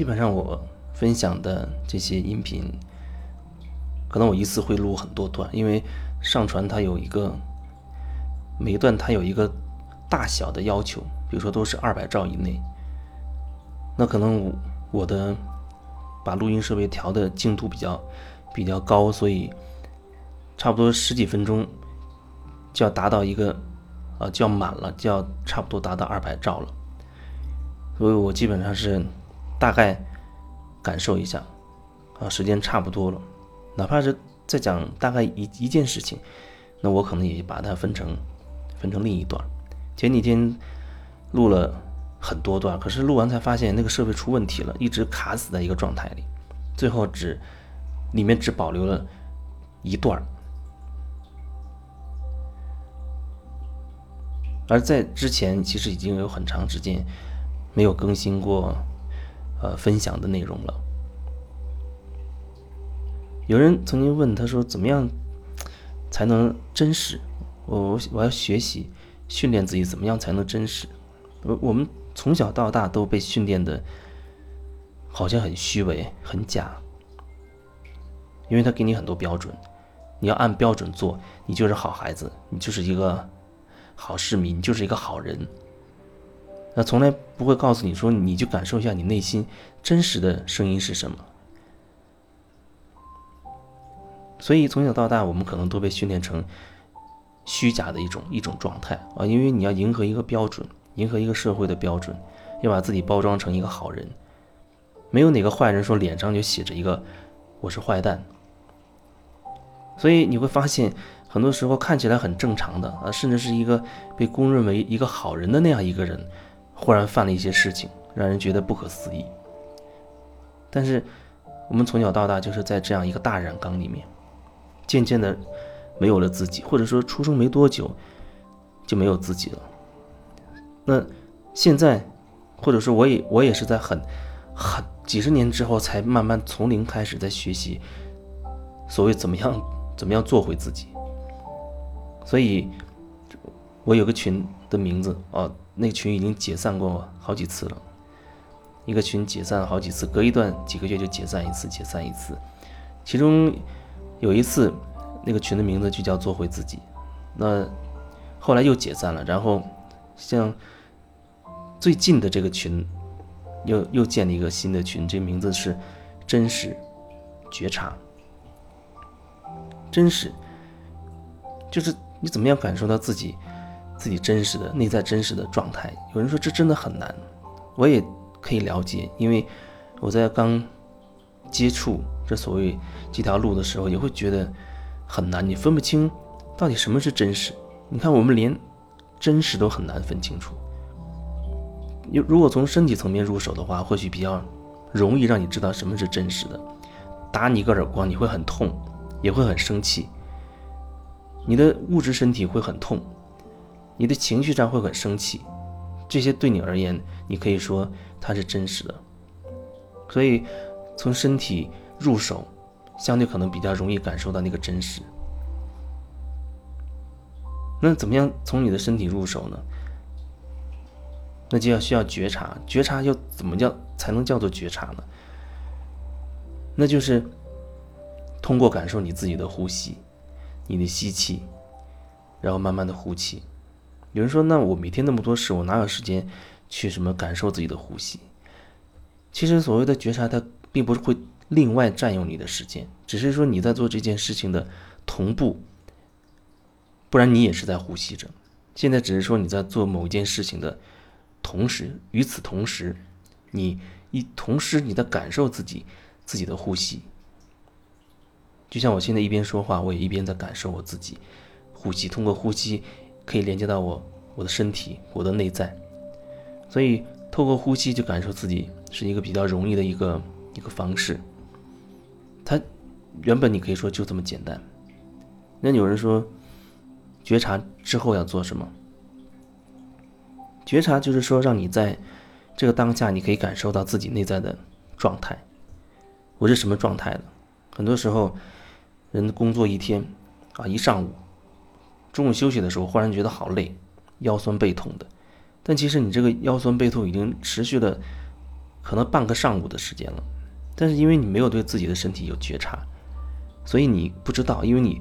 基本上我分享的这些音频，可能我一次会录很多段，因为上传它有一个每一段它有一个大小的要求，比如说都是二百兆以内，那可能我我的把录音设备调的精度比较比较高，所以差不多十几分钟就要达到一个呃就要满了，就要差不多达到二百兆了，所以我基本上是。大概感受一下，啊，时间差不多了，哪怕是在讲大概一一件事情，那我可能也把它分成分成另一段。前几天录了很多段，可是录完才发现那个设备出问题了，一直卡死在一个状态里，最后只里面只保留了一段而在之前其实已经有很长时间没有更新过。呃，分享的内容了。有人曾经问他说：“怎么样才能真实？”我我要学习训练自己，怎么样才能真实？我我们从小到大都被训练的，好像很虚伪、很假，因为他给你很多标准，你要按标准做，你就是好孩子，你就是一个好市民，你就是一个好人。那从来不会告诉你说，你就感受一下你内心真实的声音是什么。所以从小到大，我们可能都被训练成虚假的一种一种状态啊，因为你要迎合一个标准，迎合一个社会的标准，要把自己包装成一个好人。没有哪个坏人说脸上就写着一个我是坏蛋。所以你会发现，很多时候看起来很正常的啊，甚至是一个被公认为一个好人的那样一个人。忽然犯了一些事情，让人觉得不可思议。但是，我们从小到大就是在这样一个大染缸里面，渐渐的没有了自己，或者说出生没多久就没有自己了。那现在，或者说我也我也是在很很几十年之后才慢慢从零开始在学习，所谓怎么样怎么样做回自己。所以，我有个群的名字啊。那个群已经解散过好几次了，一个群解散了好几次，隔一段几个月就解散一次，解散一次。其中有一次，那个群的名字就叫做回自己。那后来又解散了，然后像最近的这个群，又又建了一个新的群，这名字是真实觉察。真实就是你怎么样感受到自己。自己真实的内在真实的状态，有人说这真的很难，我也可以了解，因为我在刚接触这所谓这条路的时候，也会觉得很难，你分不清到底什么是真实。你看，我们连真实都很难分清楚。你如果从身体层面入手的话，或许比较容易让你知道什么是真实的。打你一个耳光，你会很痛，也会很生气，你的物质身体会很痛。你的情绪上会很生气，这些对你而言，你可以说它是真实的。所以，从身体入手，相对可能比较容易感受到那个真实。那怎么样从你的身体入手呢？那就要需要觉察，觉察又怎么叫才能叫做觉察呢？那就是通过感受你自己的呼吸，你的吸气，然后慢慢的呼气。有人说：“那我每天那么多事，我哪有时间去什么感受自己的呼吸？”其实所谓的觉察，它并不是会另外占用你的时间，只是说你在做这件事情的同步，不然你也是在呼吸着。现在只是说你在做某一件事情的同时，与此同时，你一同时你在感受自己自己的呼吸。就像我现在一边说话，我也一边在感受我自己呼吸，通过呼吸。可以连接到我我的身体，我的内在，所以透过呼吸就感受自己是一个比较容易的一个一个方式。它原本你可以说就这么简单。那有人说，觉察之后要做什么？觉察就是说，让你在这个当下，你可以感受到自己内在的状态。我是什么状态的？很多时候，人工作一天啊，一上午。中午休息的时候，忽然觉得好累，腰酸背痛的。但其实你这个腰酸背痛已经持续了可能半个上午的时间了，但是因为你没有对自己的身体有觉察，所以你不知道，因为你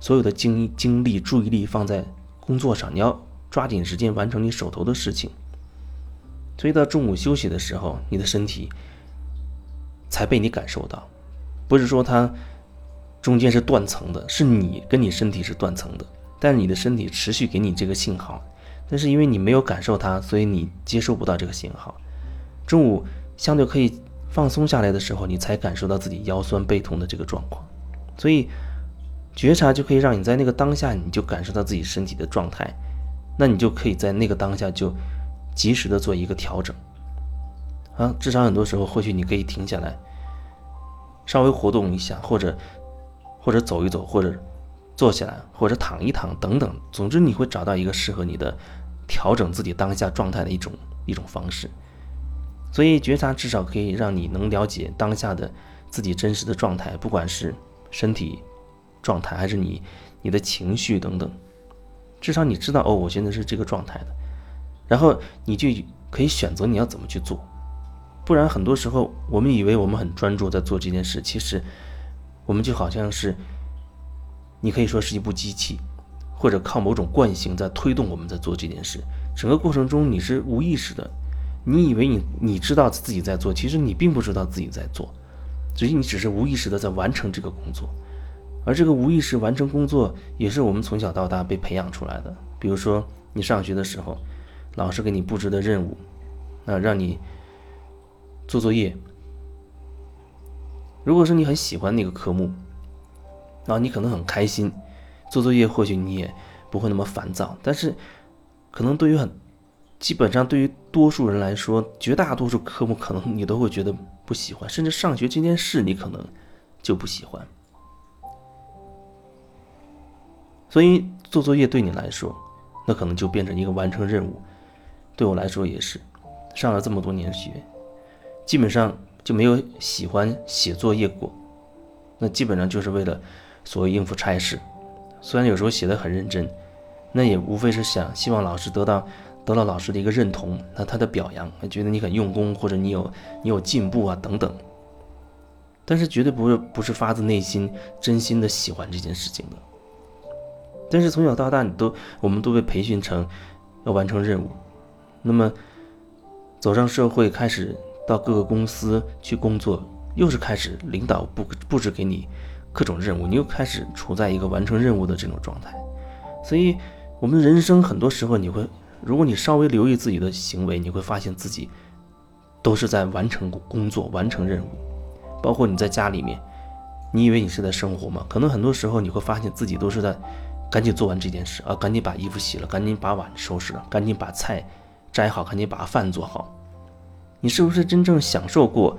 所有的精精力、注意力放在工作上，你要抓紧时间完成你手头的事情，所以到中午休息的时候，你的身体才被你感受到，不是说它中间是断层的，是你跟你身体是断层的，但是你的身体持续给你这个信号。但是因为你没有感受它，所以你接收不到这个信号。中午相对可以放松下来的时候，你才感受到自己腰酸背痛的这个状况。所以觉察就可以让你在那个当下，你就感受到自己身体的状态，那你就可以在那个当下就及时的做一个调整。啊，至少很多时候，或许你可以停下来，稍微活动一下，或者或者走一走，或者坐下来，或者躺一躺等等。总之，你会找到一个适合你的。调整自己当下状态的一种一种方式，所以觉察至少可以让你能了解当下的自己真实的状态，不管是身体状态还是你你的情绪等等，至少你知道哦，我现在是这个状态的，然后你就可以选择你要怎么去做，不然很多时候我们以为我们很专注在做这件事，其实我们就好像是你可以说是一部机器。或者靠某种惯性在推动我们在做这件事，整个过程中你是无意识的，你以为你你知道自己在做，其实你并不知道自己在做，所以你只是无意识的在完成这个工作，而这个无意识完成工作也是我们从小到大被培养出来的。比如说你上学的时候，老师给你布置的任务，那让你做作业，如果是你很喜欢那个科目，那你可能很开心。做作业或许你也不会那么烦躁，但是可能对于很基本上对于多数人来说，绝大多数科目可能你都会觉得不喜欢，甚至上学这件事你可能就不喜欢。所以做作业对你来说，那可能就变成一个完成任务。对我来说也是，上了这么多年学，基本上就没有喜欢写作业过，那基本上就是为了所谓应付差事。虽然有时候写的很认真，那也无非是想希望老师得到得到老师的一个认同，那他的表扬，觉得你很用功或者你有你有进步啊等等。但是绝对不是不是发自内心真心的喜欢这件事情的。但是从小到大，你都我们都被培训成要完成任务，那么走上社会，开始到各个公司去工作，又是开始领导布布置给你。各种任务，你又开始处在一个完成任务的这种状态，所以，我们人生很多时候，你会，如果你稍微留意自己的行为，你会发现自己都是在完成工作、完成任务。包括你在家里面，你以为你是在生活吗？可能很多时候你会发现自己都是在赶紧做完这件事啊，赶紧把衣服洗了，赶紧把碗收拾了，赶紧把菜摘好，赶紧把饭做好。你是不是真正享受过？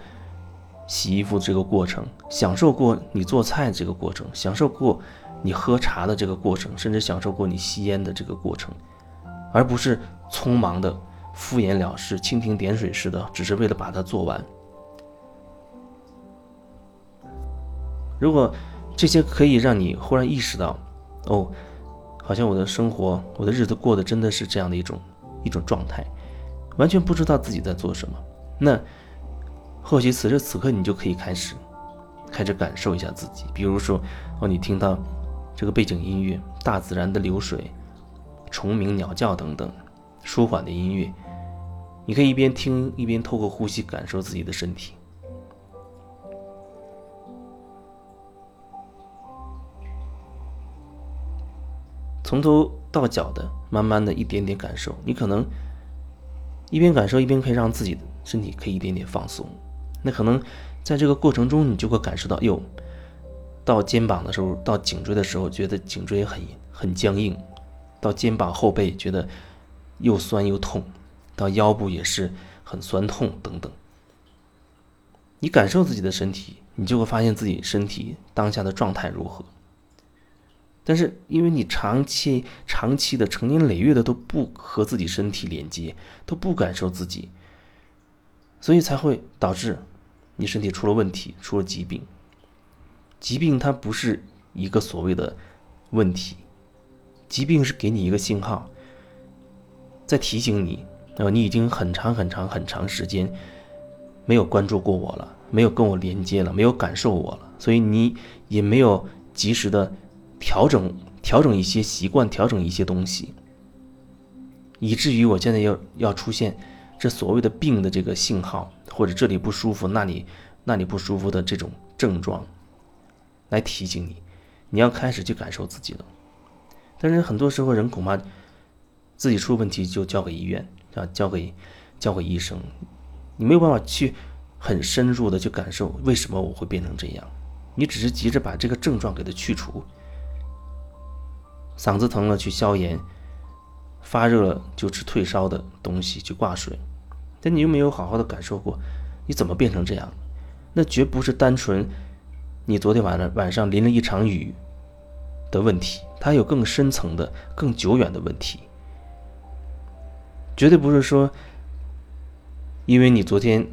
洗衣服这个过程，享受过你做菜这个过程，享受过你喝茶的这个过程，甚至享受过你吸烟的这个过程，而不是匆忙的敷衍了事、蜻蜓点水似的，只是为了把它做完。如果这些可以让你忽然意识到，哦，好像我的生活、我的日子过得真的是这样的一种一种状态，完全不知道自己在做什么，那。或许此时此刻，你就可以开始，开始感受一下自己。比如说，哦，你听到这个背景音乐，大自然的流水、虫鸣、鸟叫等等，舒缓的音乐，你可以一边听一边透过呼吸感受自己的身体，从头到脚的，慢慢的一点点感受。你可能一边感受一边可以让自己的身体可以一点点放松。那可能在这个过程中，你就会感受到，哟，到肩膀的时候，到颈椎的时候，觉得颈椎很很僵硬；到肩膀后背，觉得又酸又痛；到腰部也是很酸痛等等。你感受自己的身体，你就会发现自己身体当下的状态如何。但是，因为你长期、长期的、成年累月的都不和自己身体连接，都不感受自己，所以才会导致。你身体出了问题，出了疾病。疾病它不是一个所谓的问题，疾病是给你一个信号，在提醒你，呃，你已经很长很长很长时间没有关注过我了，没有跟我连接了，没有感受我了，所以你也没有及时的调整调整一些习惯，调整一些东西，以至于我现在要要出现这所谓的病的这个信号，或者这里不舒服，那里那里不舒服的这种症状，来提醒你，你要开始去感受自己了。但是很多时候人恐怕自己出问题就交给医院啊，交给交给医生。你没有办法去很深入的去感受为什么我会变成这样，你只是急着把这个症状给它去除，嗓子疼了去消炎，发热了就吃退烧的东西去挂水，但你又没有好好的感受过你怎么变成这样，那绝不是单纯你昨天晚上晚上淋了一场雨的问题，它有更深层的、更久远的问题，绝对不是说。因为你昨天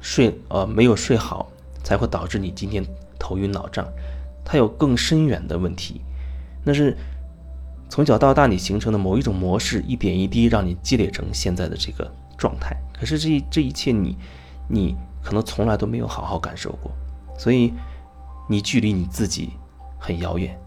睡呃没有睡好，才会导致你今天头晕脑胀，它有更深远的问题，那是从小到大你形成的某一种模式，一点一滴让你积累成现在的这个状态。可是这这一切你你可能从来都没有好好感受过，所以你距离你自己很遥远。